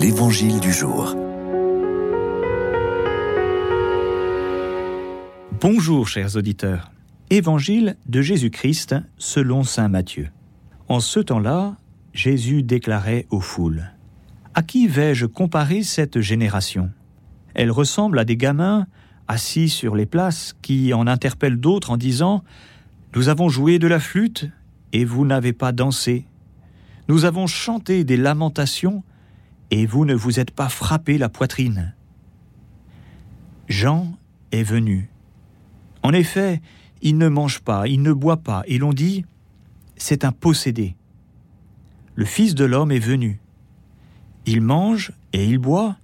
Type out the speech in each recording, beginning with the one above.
L'Évangile du jour. Bonjour chers auditeurs. Évangile de Jésus-Christ selon Saint Matthieu. En ce temps-là, Jésus déclarait aux foules À qui vais-je comparer cette génération? Elle ressemble à des gamins assis sur les places qui en interpellent d'autres en disant Nous avons joué de la flûte et vous n'avez pas dansé. Nous avons chanté des lamentations et vous ne vous êtes pas frappé la poitrine. Jean est venu. En effet, il ne mange pas, il ne boit pas, et l'on dit, c'est un possédé. Le Fils de l'homme est venu. Il mange et il boit,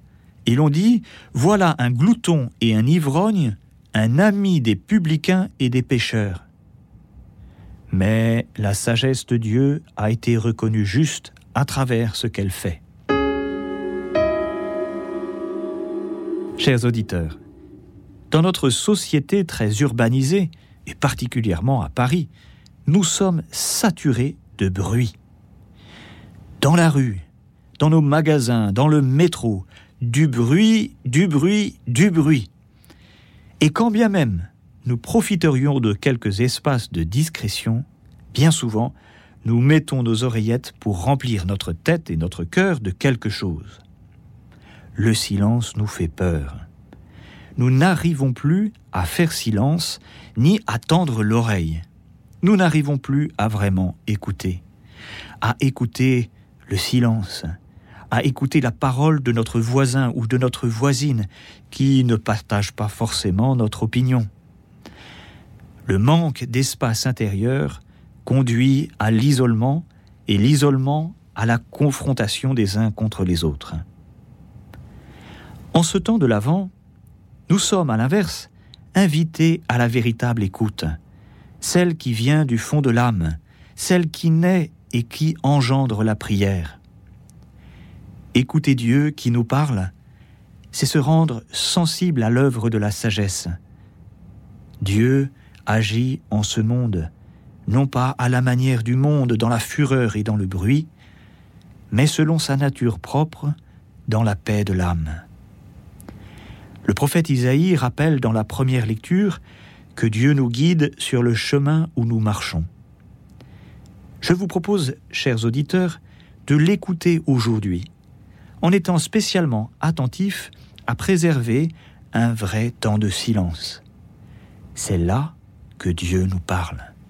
et l'on dit, voilà un glouton et un ivrogne, un ami des publicains et des pécheurs. Mais la sagesse de Dieu a été reconnue juste à travers ce qu'elle fait. Chers auditeurs, dans notre société très urbanisée, et particulièrement à Paris, nous sommes saturés de bruit. Dans la rue, dans nos magasins, dans le métro, du bruit, du bruit, du bruit. Et quand bien même nous profiterions de quelques espaces de discrétion, bien souvent, nous mettons nos oreillettes pour remplir notre tête et notre cœur de quelque chose le silence nous fait peur. Nous n'arrivons plus à faire silence ni à tendre l'oreille. Nous n'arrivons plus à vraiment écouter, à écouter le silence, à écouter la parole de notre voisin ou de notre voisine qui ne partage pas forcément notre opinion. Le manque d'espace intérieur conduit à l'isolement et l'isolement à la confrontation des uns contre les autres. En ce temps de l'Avent, nous sommes, à l'inverse, invités à la véritable écoute, celle qui vient du fond de l'âme, celle qui naît et qui engendre la prière. Écouter Dieu qui nous parle, c'est se rendre sensible à l'œuvre de la sagesse. Dieu agit en ce monde, non pas à la manière du monde dans la fureur et dans le bruit, mais selon sa nature propre, dans la paix de l'âme. Le prophète Isaïe rappelle dans la première lecture que Dieu nous guide sur le chemin où nous marchons. Je vous propose, chers auditeurs, de l'écouter aujourd'hui, en étant spécialement attentif à préserver un vrai temps de silence. C'est là que Dieu nous parle.